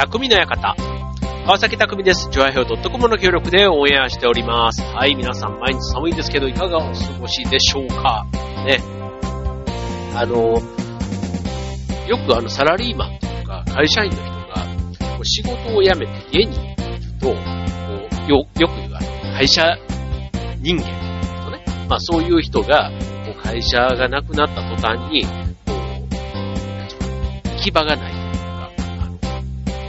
匠の館。川崎匠です。ジョアヘオ .com の協力でオンエアしております。はい、皆さん毎日寒いですけど、いかがお過ごしでしょうか？ね。あの、よくあの、サラリーマンとか会社員の人が、こう仕事を辞めて家にいると、こうよ、よく言うあの、会社人間とね、まあそういう人が、こう会社がなくなった途端に、こう、行き場がない、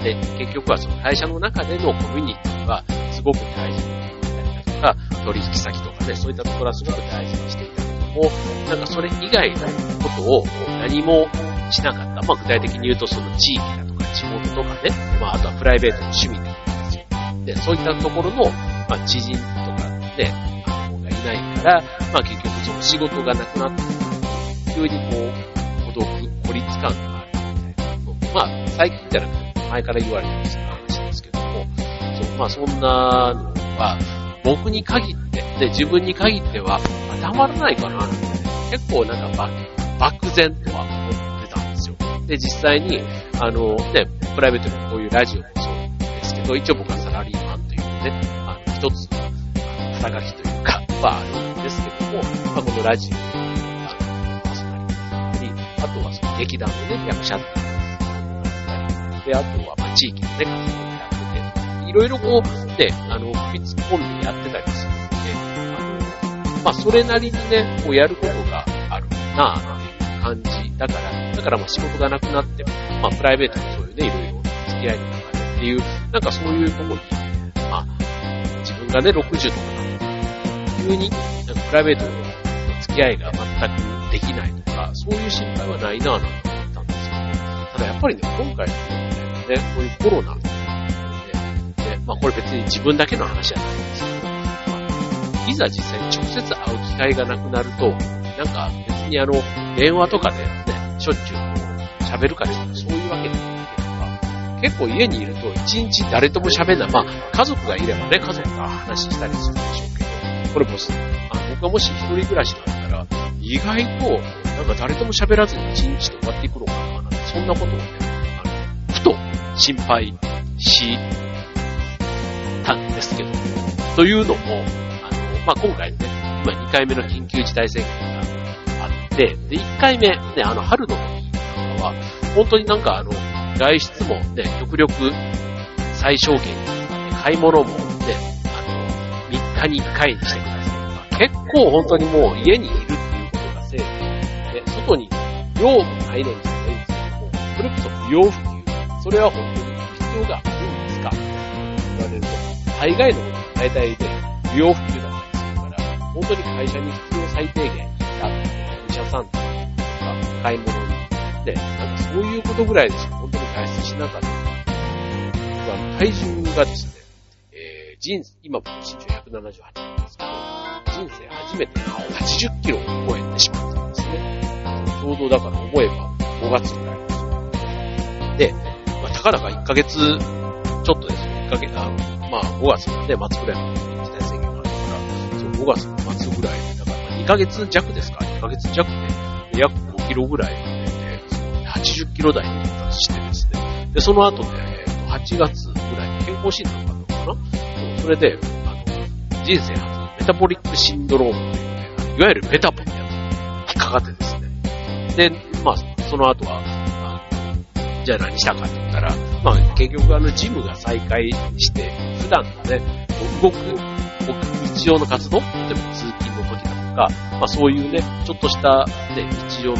で、結局はその会社の中でのコミュニティはすごく大事にしていたりだとか、取引先とかね、そういったところはすごく大事にしていたりとかも、なんかそれ以外のことを何もしなかった。まあ具体的に言うとその地域だとか地元とかね、まああとはプライベートの趣味ですよ。で、そういったところの、まあ知人とかね、あのがいないから、まあ結局その仕事がなくなった急にこう、孤独、孤立感があるみたいなの。まあ最近じゃなくて前から言われてる話ですけども、そう、まあそんなのは、僕に限って、で、自分に限っては当てはまらないかな、なんてね、結構なんか漠然とは思ってたんですよ。で、実際に、あのね、プライベートでこういうラジオもそうですけど、一応僕はサラリーマンというね、あの、一つ、の、肩書きというか、はあるんですけども、まあ、このラジオ、あの、パーソナリティだったり、あとはその劇団のね、役者だったり、で、あとは、まあ、地域のね、活動をやってて、いろいろこう、ね、あの、首突っ込んでやってたりするので、あの、まあ、それなりにね、こうやることがあるなぁ、っていう感じ。だから、だからまあ仕事がなくなっても、まあ、プライベートもそういうね、いろいろ付き合いの中でっていう、なんかそういうとこに、まあ、自分がね、60とかなって、急に、なんかプライベートの付き合いが全くできないとか、そういう心配はないなぁなんて思ったんですけど、ただやっぱりね、今回のね、こういうコロナで、ね、まあこれ別に自分だけの話じゃないんですけど、まあ、いざ実際に直接会う機会がなくなると、なんか別にあの、電話とかでね、しょっちゅうこう喋るかというとそういうわけでもないけどか、結構家にいると一日誰とも喋んない。まあ家族がいればね、家族が話したりするんでしょうけど、これもし、あ僕がもし一人暮らしだったら、意外と、なんか誰とも喋らずに一日で終わっていくのかな、なんてそんなことをね、あの、ふと心配したんですけど、というのも、あの、まあ、今回ね、今2回目の緊急事態宣言があって、で、1回目、ね、あの、春の時なんかは、本当になんかあの、外出もね、極力最小限に、買い物もね、あの、3日に1回にしてください。とか、結構本当にもう家にいるっていうことがせいで、外に用もないのにじゃないんですけども、それこそ不要不、それは本当に必要があるんですか？言われると、大概のことは大体で不要不急だったりするから、本当に会社に必要最低限だったり、医者さんとか、買い物に、ね、なんかそういうことぐらいでしか本当に外出しなかった。僕は体重がですね、えー、人生、今僕身長178なんですけど、人生初めて80キロを超えてしまったんですね。ちょうどだから思えば5月ぐらいです。で、たかだか1ヶ月ちょっとですよ。1ヶ月、あの、まあ5月のね、末ぐらいの時代宣言があるから、その5月の末ぐらい、だから2ヶ月弱ですか ?2 ヶ月弱で約5キロぐらいで、その80キロ台に到達してですね。で、その後ね、えーと8月ぐらいに健康診断があったのかなそうそれで、あの、人生初のメタボリックシンドロームというね、いわゆるメタボってやつに引っかかってですね。で、まあ、その後は、じゃあ何したかって言ったら、まあ、結局あの、ジムが再開して、普段のね、動く、動く日常の活動例えば通勤の時だとか、まあそういうね、ちょっとしたね、日常の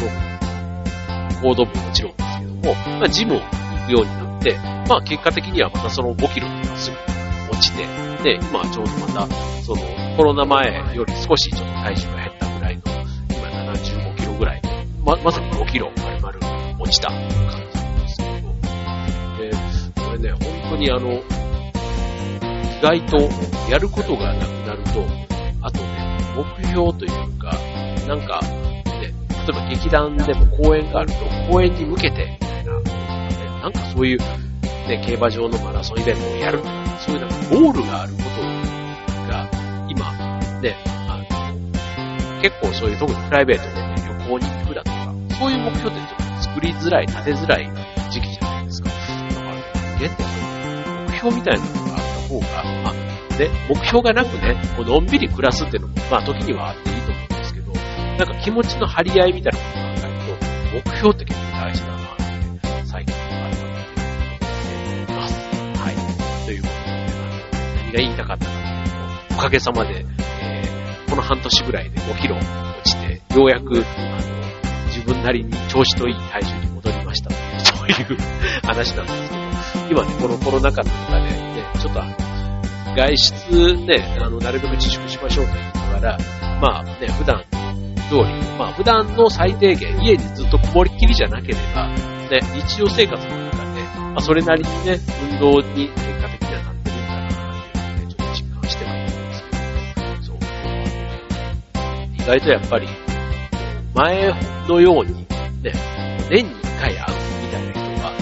行動ももちろんですけども、まあジムを行くようになって、まあ結果的にはまたその5キロがすぐ落ちて、で、今ちょうどまた、そのコロナ前より少しちょっと体重が減ったぐらいの、今75キロぐらい、ま、まさに5キロ丸々落ちた感ね、本当にあの、意外とやることがなくなると、あとね、目標というか、なんか、ね、例えば劇団でも公演があると、公演に向けて、みたいな、ね、なんかそういう、ね、競馬場のマラソンイベントをやるとか、そういうなんかゴールがあることが、今、ね、あの、結構そういう、特にプライベートでね、旅行に行くだとか、そういう目標ってちょっと作りづらい、立てづらい時期じゃないですか。だから、間って目標みたいなのがあった方が、まあ、ね、目標がなくね、こうのんびり暮らすっていうのも、まあ時にはあっていいと思うんですけど、なんか気持ちの張り合いみたいなことを考えると、目標って結構大事だなって、最近改めて思っています。はい。ということで、何が言いたかったかというと、おかげさまで、えー、この半年ぐらいで5キロ落ちて、ようやく、あの、自分なりに調子のいい体重に戻りましたというそういう話なんですけど、今ね、このコロナ禍の中で、ね、ちょっと外出ね、あの、なるべく自粛しましょうと言いながら、まあね、普段通り、まあ普段の最低限、家にずっとこもりっきりじゃなければ、ね、日常生活の中で、まあそれなりにね、運動に結果的にはなってるんだなってちょっと実感してはいるんですけど、そう。意外とやっぱり、前のように、ね、年に1回会うみたいな人は、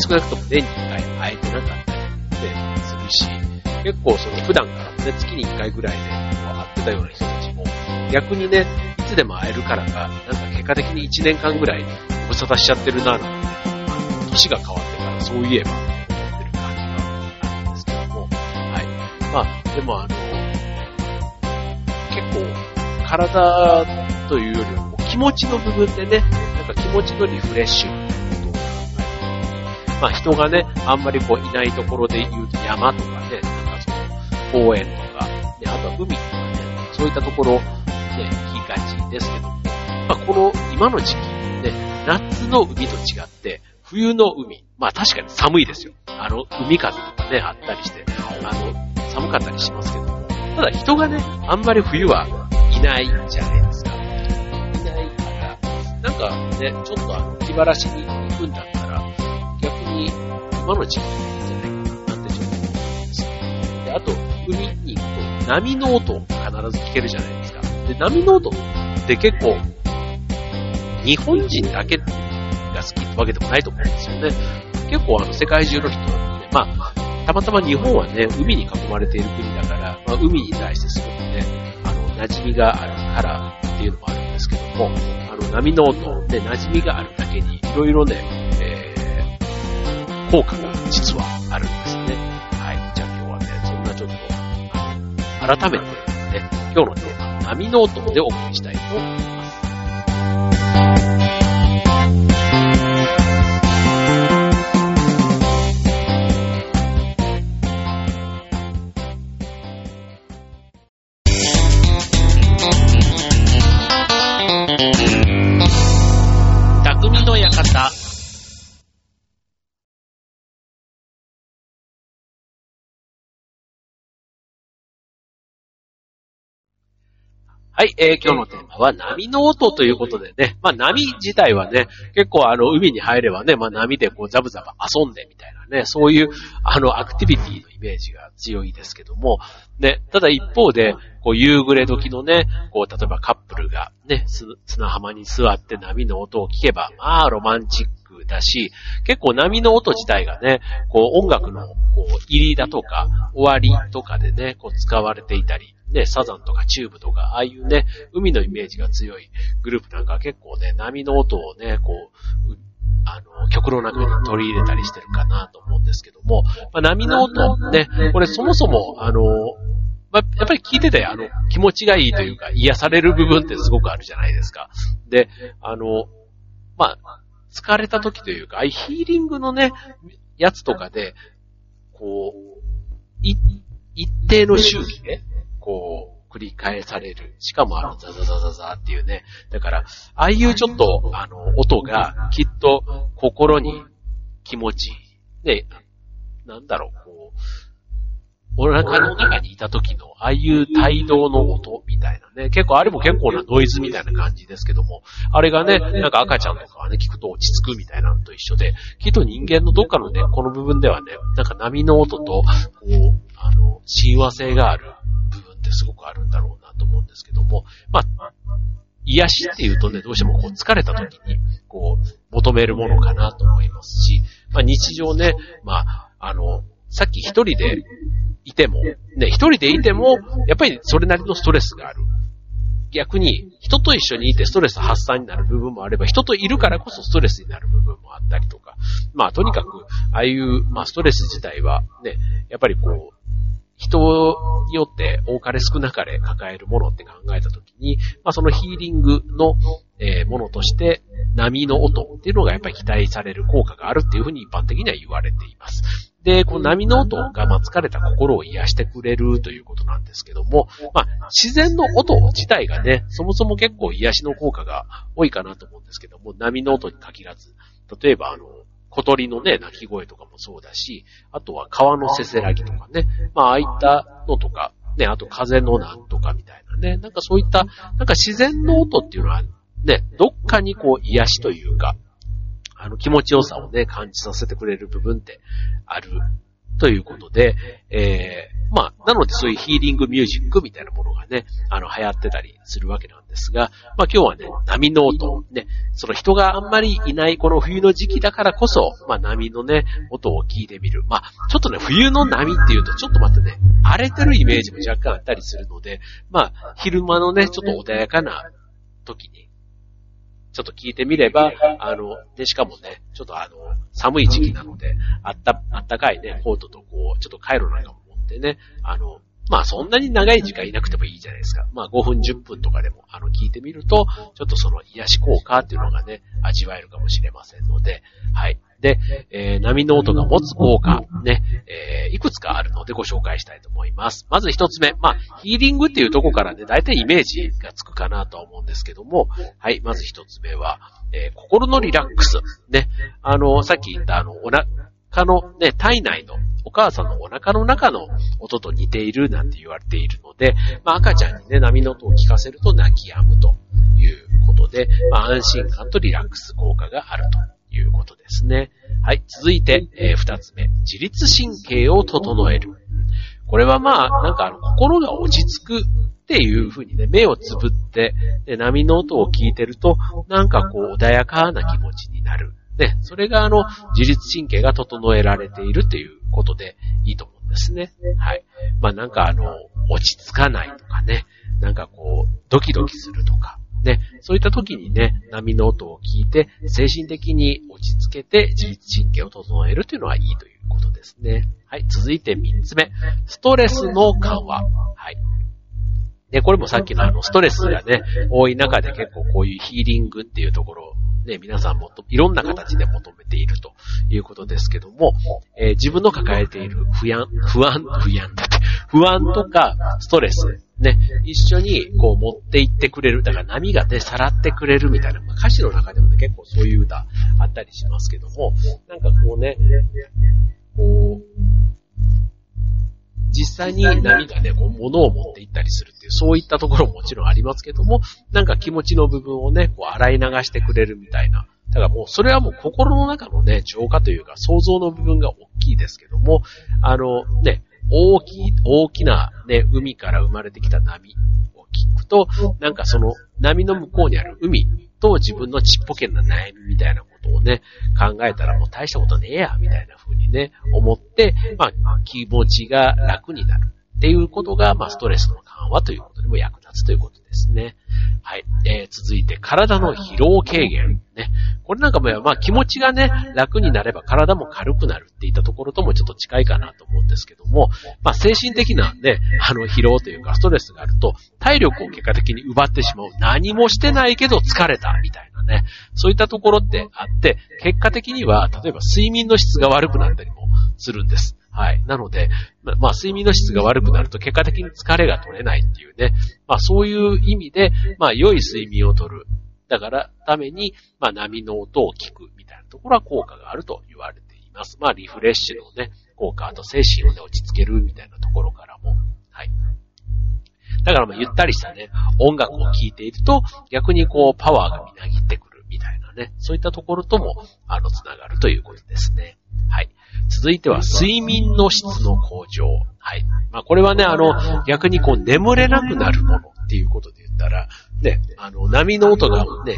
少なくとも年にね、するし、結構その普段からね、月に1回ぐらいで会ってたような人たちも、逆にね、いつでも会えるからか、なんか結果的に1年間ぐらいご無沙汰しちゃってるな、なんて、年が変わってからそういえば、思ってる感じがあるんですけども、はい。まあ、でもあの、結構、体というよりは気持ちの部分でね、なんか気持ちのリフレッシュまあ人がね、あんまりこういないところで言うと山とかね、なんかその公園とか、で、あとは海とかね、そういったところ、ね、行きがちですけども、まあ、この今の時期、ね、夏の海と違って、冬の海、まあ確かに寒いですよ。あの、海風とかね、あったりして、あの、寒かったりしますけども、ただ人がね、あんまり冬はいないじゃないですか。いないから、なんかね、ちょっとあの、気晴らしに行くんだったら、逆に今の時期じゃないかな、なんてちょっと思うんですで、あと、海に行くと波の音を必ず聞けるじゃないですか。で、波の音って結構、日本人だけが好きってわけでもないと思うんですよね。結構あの世界中の人、ね、まあ、たまたま日本はね、海に囲まれている国だから、まあ、海に対してすごくね、あの、馴染みがあるからっていうのもあるんですけども、あの、波の音で馴染みがあるだけに、いろいろね、効果が実はあるんですね。はい。じゃあ今日はね、そんなちょっと、改めてね、今日のテーマ、波ノートでお送りしたいと思います。はい、えー、今日のテーマは波の音ということでね、まあ波自体はね、結構あの海に入ればね、まあ波でこうザブザブ遊んでみたいなね、そういうあのアクティビティのイメージが強いですけども、ね、ただ一方で、こう夕暮れ時のね、こう例えばカップルがね、砂浜に座って波の音を聞けば、まあロマンチックだし、結構波の音自体がね、こう音楽のこう入りだとか終わりとかでね、こう使われていたり、ね、サザンとかチューブとか、ああいうね、海のイメージが強いグループなんか結構ね、波の音をね、こう、あの、曲の中に取り入れたりしてるかなと思うんですけども、まあ、波の音、ね、これそもそも、あの、まあ、やっぱり聞いてて、あの、気持ちがいいというか、癒される部分ってすごくあるじゃないですか。で、あの、まあ、疲れた時というか、ヒーリングのね、やつとかで、こう、一定の周期ね、こう、繰り返される。しかもあの、ザザザザザっていうね。だから、ああいうちょっと、あの、音が、きっと、心に気持ちいい。ね、なんだろう、こう、お腹の中にいた時の、ああいう帯動の音みたいなね。結構、あれも結構なノイズみたいな感じですけども、あれがね、なんか赤ちゃんとかはね、聞くと落ち着くみたいなのと一緒で、きっと人間のどっかのね、この部分ではね、なんか波の音と、こう、あの、親和性があるってすごくあるんだろうなと思うんですけども、まあ、癒しっていうとね、どうしてもこう疲れた時に、こう、求めるものかなと思いますし、まあ日常ね、まあ、あの、さっき一人でいても、ね、一人でいても、やっぱりそれなりのストレスがある。逆に、人と一緒にいてストレス発散になる部分もあれば、人といるからこそストレスになる部分もあったりとか、まあとにかく、ああいう、まあストレス自体はね、やっぱりこう、人によって多かれ少なかれ抱えるものって考えたときに、まあそのヒーリングの、えー、ものとして波の音っていうのがやっぱり期待される効果があるっていうふうに一般的には言われています。で、この波の音が、ま、疲れた心を癒してくれるということなんですけども、まあ、自然の音自体がね、そもそも結構癒しの効果が多いかなと思うんですけども、波の音に限らず、例えばあの、小鳥のね、鳴き声とかもそうだし、あとは川のせせらぎとかね、まあ、ああいったのとか、ね、あと風のなんとかみたいなね、なんかそういった、なんか自然の音っていうのは、ね、どっかにこう癒しというか、あの気持ちよさをね、感じさせてくれる部分ってあるということで、えー、まあ、なのでそういうヒーリングミュージックみたいなものがね、あの、流行ってたりするわけなんですが、まあ今日はね、波の音、ね、その人があんまりいないこの冬の時期だからこそ、まあ波のね、音を聞いてみる。まあ、ちょっとね、冬の波っていうと、ちょっと待ってね、荒れてるイメージも若干あったりするので、まあ、昼間のね、ちょっと穏やかな時に、ちょっと聞いてみれば、あの、で、しかもね、ちょっとあの、寒い時期なので、あった、あったかいね、コートとこう、ちょっとカイロなんかも持ってね、あの、まあそんなに長い時間いなくてもいいじゃないですか。まあ5分10分とかでもあの聞いてみると、ちょっとその癒し効果っていうのがね、味わえるかもしれませんので、はい。で、えー、波の音が持つ効果、ね、えー、いくつかあるのでご紹介したいと思います。まず一つ目、まあ、ヒーリングっていうとこからね、大体イメージがつくかなと思うんですけども、はい、まず一つ目は、えー、心のリラックス。ね、あの、さっき言ったあの、お腹のね、体内のお母さんのお腹の中の音と似ているなんて言われているので、まあ、赤ちゃんにね、波の音を聞かせると泣き止むということで、まあ、安心感とリラックス効果があるということですね。はい。続いて、えー、二つ目。自律神経を整える。これはまあ、なんかあの、心が落ち着くっていう風にね、目をつぶって、で、波の音を聞いてると、なんかこう、穏やかな気持ちになる。ね、それがあの、自律神経が整えられているっていうことでいいと思うんですね。はい。まあなんかあの、落ち着かないとかね、なんかこう、ドキドキするとか、ね、そういった時にね、波の音を聞いて、精神的に落ち着けて自律神経を整えるというのはいいということですね。はい、続いて3つ目。ストレスの緩和。はい。で、これもさっきのあの、ストレスがね、多い中で結構こういうヒーリングっていうところをね、皆さんもいろんな形で求めているということですけども、えー、自分の抱えている不安、不安、不安だって、不安とかストレス、ね、一緒にこう持っていってくれる。だから波がね、さらってくれるみたいな、まあ、歌詞の中でもね、結構そういう歌あったりしますけども、なんかこうね、こう、実際に波がね、こう物を持っていったりするっていう、そういったところももちろんありますけども、なんか気持ちの部分をね、こう洗い流してくれるみたいな。だからもう、それはもう心の中のね、浄化というか、想像の部分が大きいですけども、あの、ね、大きい、大きなね、海から生まれてきた波を聞くと、なんかその波の向こうにある海と自分のちっぽけな悩みみたいなことをね、考えたらもう大したことねえや、みたいな風にね、思って、まあ、気持ちが楽になるっていうことが、まあ、ストレスの緩和ということにも役立つということですね。はい。えー、続いて、体の疲労軽減。ね。これなんかも、まあ気持ちがね、楽になれば体も軽くなるっていったところともちょっと近いかなと思うんですけども、まあ精神的なね、あの疲労というかストレスがあると、体力を結果的に奪ってしまう。何もしてないけど疲れた、みたいなね。そういったところってあって、結果的には、例えば睡眠の質が悪くなったりもするんです。はい。なので、まあ、睡眠の質が悪くなると結果的に疲れが取れないっていうね。まあ、そういう意味で、まあ、良い睡眠をとる。だから、ために、まあ、波の音を聞くみたいなところは効果があると言われています。まあ、リフレッシュのね、効果、あと精神をね、落ち着けるみたいなところからも。はい。だから、まあ、ゆったりしたね、音楽を聴いていると、逆にこう、パワーがみなぎってくるみたいなね、そういったところとも、あの、つながるということですね。はい。続いては、睡眠の質の向上。はい。まあ、これはね、あの、逆にこう、眠れなくなるものっていうことで言ったら、ね、あの、波の音がね、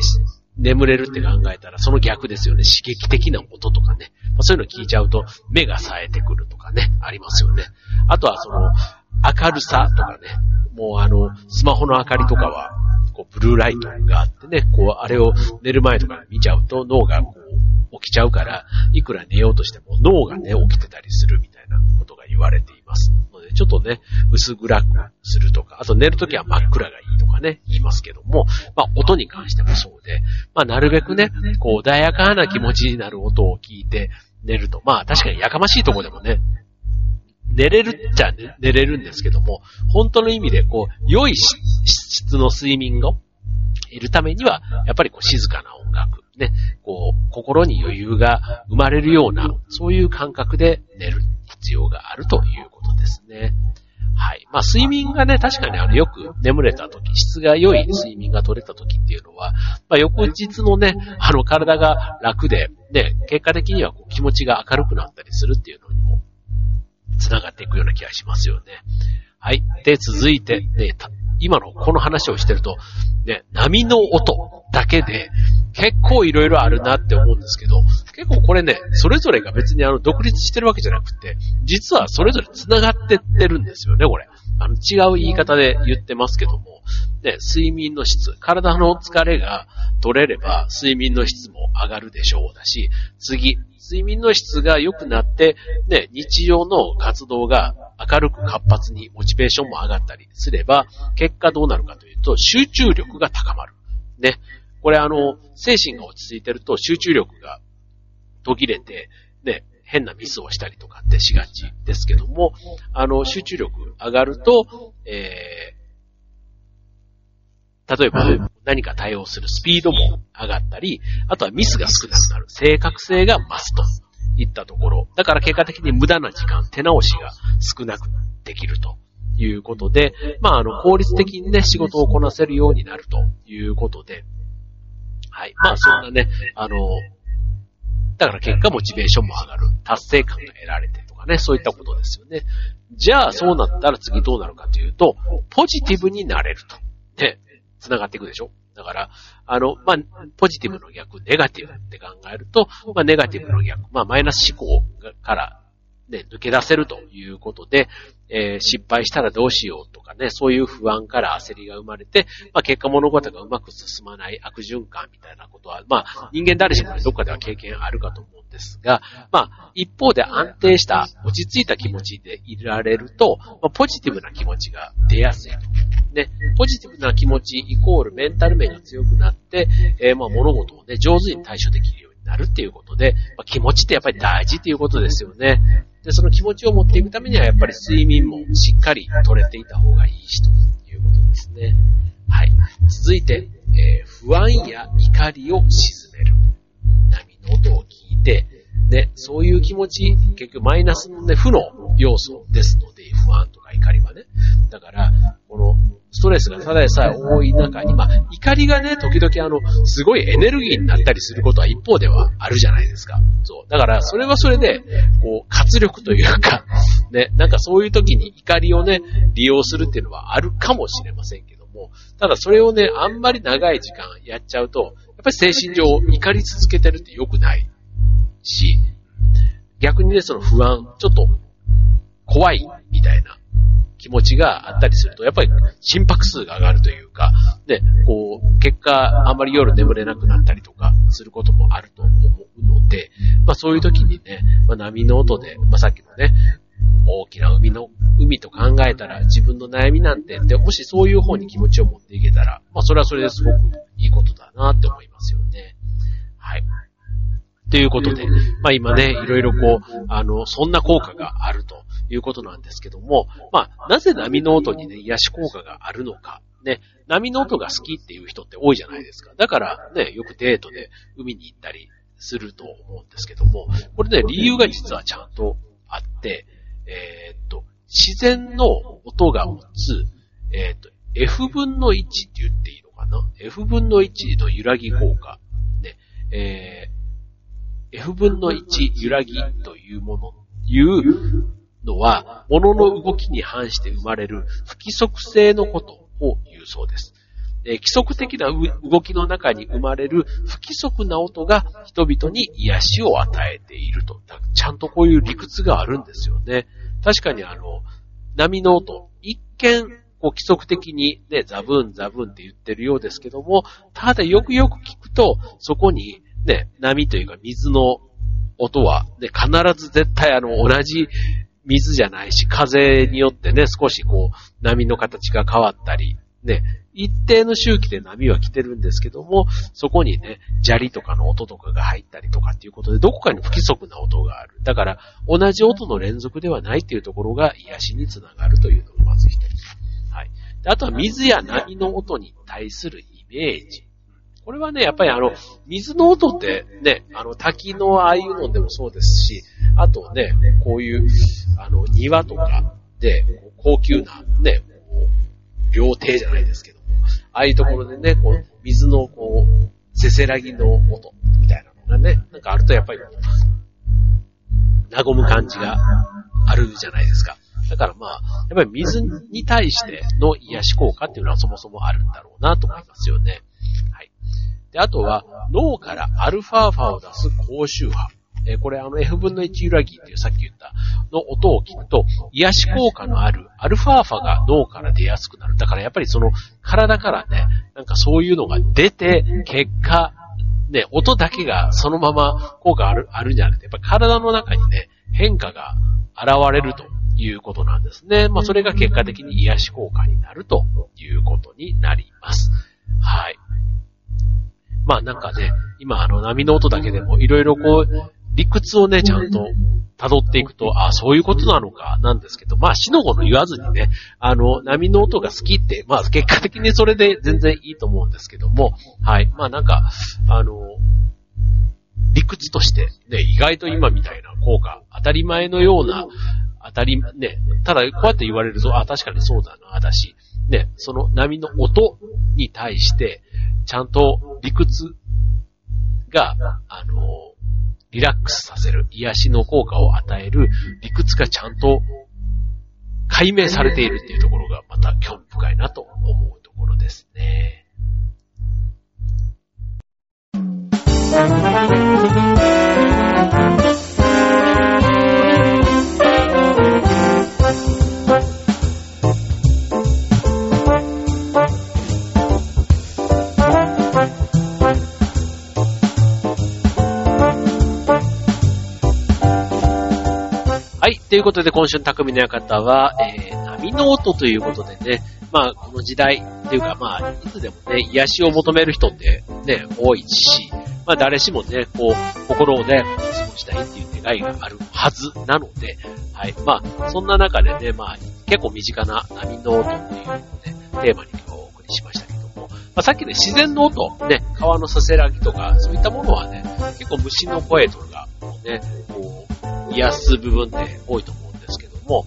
眠れるって考えたら、その逆ですよね。刺激的な音とかね。まあ、そういうの聞いちゃうと、目が冴えてくるとかね、ありますよね。あとは、その、明るさとかね、もうあの、スマホの明かりとかは、こう、ブルーライトがあってね、こう、あれを寝る前とか見ちゃうと脳がこう、起きちゃうから、いくら寝ようとしても脳がね、起きてたりするみたいなことが言われています。ので、ちょっとね、薄暗くするとか、あと寝るときは真っ暗がいいとかね、言いますけども、まあ、音に関してもそうで、まあ、なるべくね、こう、穏やかな気持ちになる音を聞いて寝ると、まあ、確かにやかましいとこでもね、寝れるっちゃ、寝れるんですけども、本当の意味で、こう、良い質の睡眠を得るためには、やっぱりこう静かな、ね、こう、心に余裕が生まれるような、そういう感覚で寝る必要があるということですね。はい。まあ、睡眠がね、確かにあの、よく眠れた時、質が良い睡眠が取れた時っていうのは、まあ、翌日のね、あの、体が楽で、ね、結果的にはこう気持ちが明るくなったりするっていうのにも、繋がっていくような気がしますよね。はい。で、続いて、ね、今のこの話をしてると、ね、波の音だけで結構いろいろあるなって思うんですけど、結構これね、それぞれが別にあの独立してるわけじゃなくて、実はそれぞれ繋がってってるんですよね、これ。あの違う言い方で言ってますけども、ね、睡眠の質、体の疲れが取れれば睡眠の質も上がるでしょうだし、次、睡眠の質が良くなって、ね、日常の活動が明るく活発にモチベーションも上がったりすれば、結果どうなるかというと、集中力が高まる。ね。これあの、精神が落ち着いてると集中力が途切れて、ね、変なミスをしたりとかってしがちですけども、あの、集中力上がると、えー、例えば何か対応するスピードも上がったり、あとはミスが少なくなる、正確性が増すといったところ。だから結果的に無駄な時間、手直しが少なくできるということで、まあ、あの、効率的にね、仕事をこなせるようになるということで、はい。まあ、そんなね、あの、だから結果モチベーションも上がる。達成感が得られてとかね、そういったことですよね。じゃあ、そうなったら次どうなるかというと、ポジティブになれると。ね、繋がっていくでしょだから、あの、まあ、ポジティブの逆、ネガティブって考えると、まあ、ネガティブの逆、まあ、マイナス思考からね、抜け出せるということで、えー、失敗したらどうしようとかね、そういう不安から焦りが生まれて、まあ、結果物事がうまく進まない悪循環みたいなことは、まあ、人間誰しもね、どっかでは経験あるかと思うんですが、まあ、一方で安定した、落ち着いた気持ちでいられると、まあ、ポジティブな気持ちが出やすいと。ね、ポジティブな気持ちイコールメンタル面が強くなって、えー、まあ、物事をね、上手に対処できるようになるっていうことで、まあ、気持ちってやっぱり大事っていうことですよね。で、その気持ちを持っていくためには、やっぱり睡眠もしっかり取れていた方がいいし、ということですね。はい。続いて、えー、不安や怒りを鎮める。波の音を聞いて、ね、そういう気持ち、結局マイナスのね、負の要素ですので、不安とか怒りはね。だから、この、ストレスがただでさえ多い中に、まあ、怒りがね、時々あの、すごいエネルギーになったりすることは一方ではあるじゃないですか。そう。だから、それはそれで、こう、活力というか、ね、なんかそういう時に怒りをね、利用するっていうのはあるかもしれませんけども、ただそれをね、あんまり長い時間やっちゃうと、やっぱり精神上怒り続けてるって良くないし、逆にね、その不安、ちょっと怖いみたいな気持ちがあったりすると、やっぱり心拍数が上がるというか、ね、こう、結果、あんまり夜眠れなくなったりとかすることもあると思うので、まあそういう時にね、まあ波の音で、まあさっきのね、大きな海の、海と考えたら自分の悩みなんて、で、もしそういう方に気持ちを持っていけたら、まあそれはそれですごくいいことだなって思いますよね。はい。ということで、まあ今ね、いろいろこう、あの、そんな効果があるということなんですけども、まあ、なぜ波の音にね、癒し効果があるのか。ね、波の音が好きっていう人って多いじゃないですか。だからね、よくデートで海に行ったりすると思うんですけども、これね、理由が実はちゃんとあって、えー、っと、自然の音が持つ、えー、っと、F 分の1って言っていいのかな ?F 分の1の揺らぎ効果。ね、えー、F 分の1揺らぎというもの、いうのは、物の動きに反して生まれる不規則性のことを言うそうです。規則的な動きの中に生まれる不規則な音が人々に癒しを与えていると。ちゃんとこういう理屈があるんですよね。確かにあの、波の音、一見、こう規則的にね、ザブンザブンって言ってるようですけども、ただよくよく聞くと、そこにね、波というか水の音は、ね、必ず絶対あの、同じ水じゃないし、風によってね、少しこう、波の形が変わったり、ね、一定の周期で波は来てるんですけども、そこにね、砂利とかの音とかが入ったりとかっていうことで、どこかに不規則な音がある。だから、同じ音の連続ではないっていうところが癒しにつながるというのがまず一つ。はい。であとは水や波の音に対するイメージ。これはね、やっぱりあの、水の音ってね、あの、滝のああいうのでもそうですし、あとね、こういう、あの、庭とかで、高級なね、料亭じゃないですけども、ああいうところでね、こう、水のこう、せせらぎの音みたいなのがね、なんかあるとやっぱり、和む感じがあるじゃないですか。だからまあ、やっぱり水に対しての癒し効果っていうのはそもそもあるんだろうなと思いますよね。あとは、脳からアルファーファを出す高周波。えー、これあの F 分の1揺らぎっていうさっき言ったの音を聞くと、癒し効果のあるアルファーファが脳から出やすくなる。だからやっぱりその体からね、なんかそういうのが出て、結果、ね、音だけがそのまま効果ある、あるんじゃなくて、やっぱ体の中にね、変化が現れるということなんですね。まあそれが結果的に癒し効果になるということになります。はい。まあなんかね、今あの波の音だけでもいろいろこう、理屈をね、ちゃんと辿っていくと、ああそういうことなのか、なんですけど、まあ、死の子の言わずにね、あの、波の音が好きって、まあ、結果的にそれで全然いいと思うんですけども、はい。まあ、なんか、あの、理屈として、ね、意外と今みたいな効果、当たり前のような、当たり、ね、ただ、こうやって言われると、あ、確かにそうだな、だし、ね、その波の音に対して、ちゃんと理屈が、あの、リラックスさせる、癒しの効果を与える理屈がちゃんと解明されているっていうところがまた興味深いなと思うところですね。ということで、今週の匠の館は、えー、波の音ということでね、まあ、この時代っていうか、まあ、いつでもね、癒しを求める人ってね、多いし、まあ、誰しもね、こう、心をね、過ごしたいっていう願いがあるはずなので、はい。まあ、そんな中でね、まあ、結構身近な波の音っていうのをね、テーマに今日お送りしましたけども、まあ、さっきね、自然の音、ね、川のさせらぎとか、そういったものはね、結構虫の声とかもね、こう、癒す部分って多いと思うんですけども、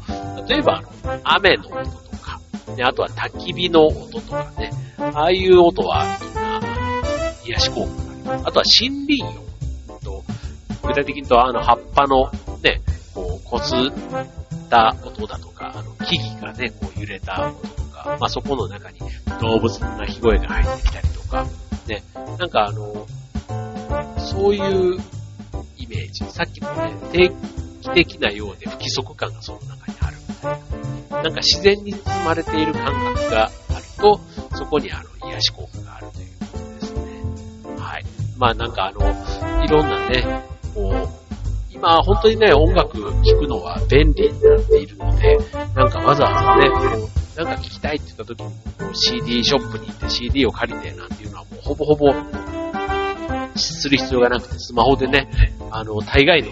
例えば、雨の音とか、ね、あとは焚き火の音とかね、ああいう音はみんな癒し効果があります。あとは森林音と、具体的に言うとあの葉っぱのね、こう、こすった音だとか、あの木々がね、こう揺れた音とか、まあそこの中に動物の鳴き声が入ってきたりとか、ね、なんかあの、そういうイメージ。さっきのね、期的なようで不規則感がその中にあるみたいな。なんか自然に包まれている感覚があると、そこにあの癒し効果があるということですね。はい。まあなんかあの、いろんなね、こう、今本当にね、音楽聴くのは便利になっているので、なんかわざわざね、こう、なんか聴きたいって言った時に、こう CD ショップに行って CD を借りてなんていうのはもうほぼほぼする必要がなくて、スマホでね、あの、大概の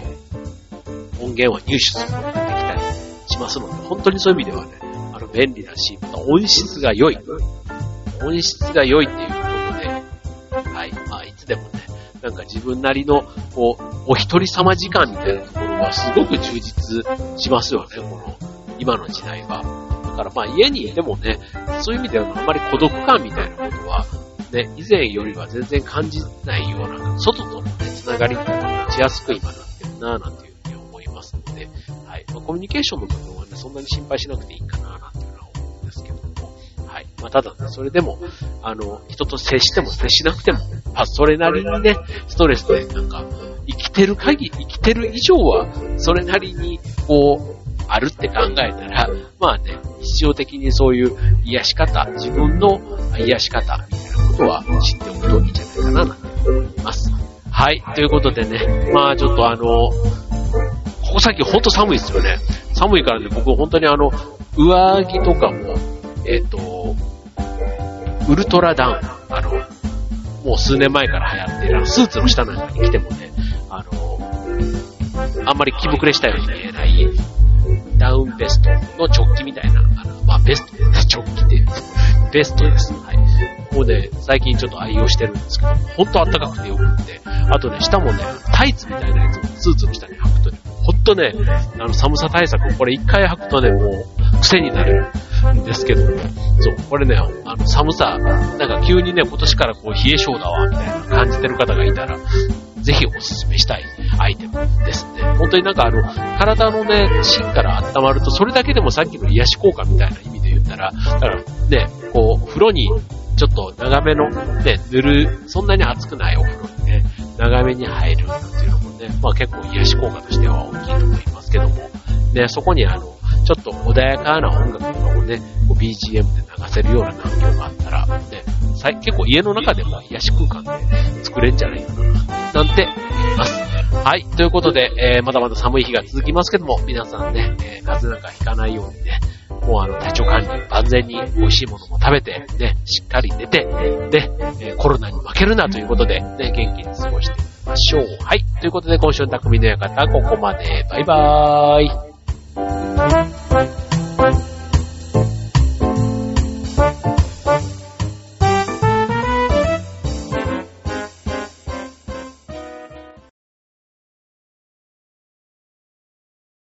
音源は入手することができたりしますので、本当にそういう意味ではね、あの、便利だし、また音質が良い。音質が良いっていうことで、はい、まあ、いつでもね、なんか自分なりの、こう、お一人様時間みたいなところはすごく充実しますよね、この、今の時代は。だからまあ家にいてもね、そういう意味ではあんまり孤独感みたいなことはね、以前よりは全然感じないような、外とのね、つながりっていうのがしやすく今なってるなぁなんていうまあ、コミュニケーションの部分はね、そんなに心配しなくていいかななんていうのは思うんですけども、はい。まあ、ただね、それでも、あの、人と接しても接しなくても、まあ、それなりにね、ストレスでなんか、生きてる限り、生きてる以上は、それなりに、こう、あるって考えたら、まあね、日常的にそういう癒し方、自分の癒し方みたいなことは知っておくといいんじゃないかな、なんて思います。はい。はい。ということでね、まあちょっとあの、ここ最近ほんと寒いですよね。寒いからね、僕本当にあの、上着とかも、えっ、と、ウルトラダウン、あの、もう数年前から流行ってる、スーツの下なんかに着てもね、あの、あんまり気膨れしたように見えない、ダウンベストの直帰みたいな、あの、まあ、ベスト、直帰っていう、ベストです。はい。もうね、最近ちょっと愛用してるんですけど、ほんと暖かくてよくって、あとね、下もね、タイツみたいなやつをスーツの下に履、んとね、あの、寒さ対策、これ一回履くとね、もう、癖になるんですけど。も、そう、これね、あの、寒さ、なんか急にね、今年からこう、冷え性だわ、みたいな感じてる方がいたら、ぜひおすすめしたいアイテムですね。本当になんかあの、体のね、芯から温まると、それだけでもさっきの癒し効果みたいな意味で言ったら、だからね、こう、風呂にちょっと長めの、ね、塗る、そんなに熱くないお風呂にね、長めに入るね、まあ結構癒し効果としては大きいと思いますけども、ね、そこにあの、ちょっと穏やかな音楽とかをね、BGM で流せるような環境があったら、ね、結構家の中でも癒し空間で作れるんじゃないかな、なんて思います。はい。ということで、えー、まだまだ寒い日が続きますけども、皆さんね、えー、風邪なんかひかないようにね、もうあの、体調管理万全に美味しいものも食べて、ね、しっかり寝て、で、えコロナに負けるなということで、ね、元気に過ごしていきましょう。はい。ということで、今週の匠の館、ここまで。バイバーイ。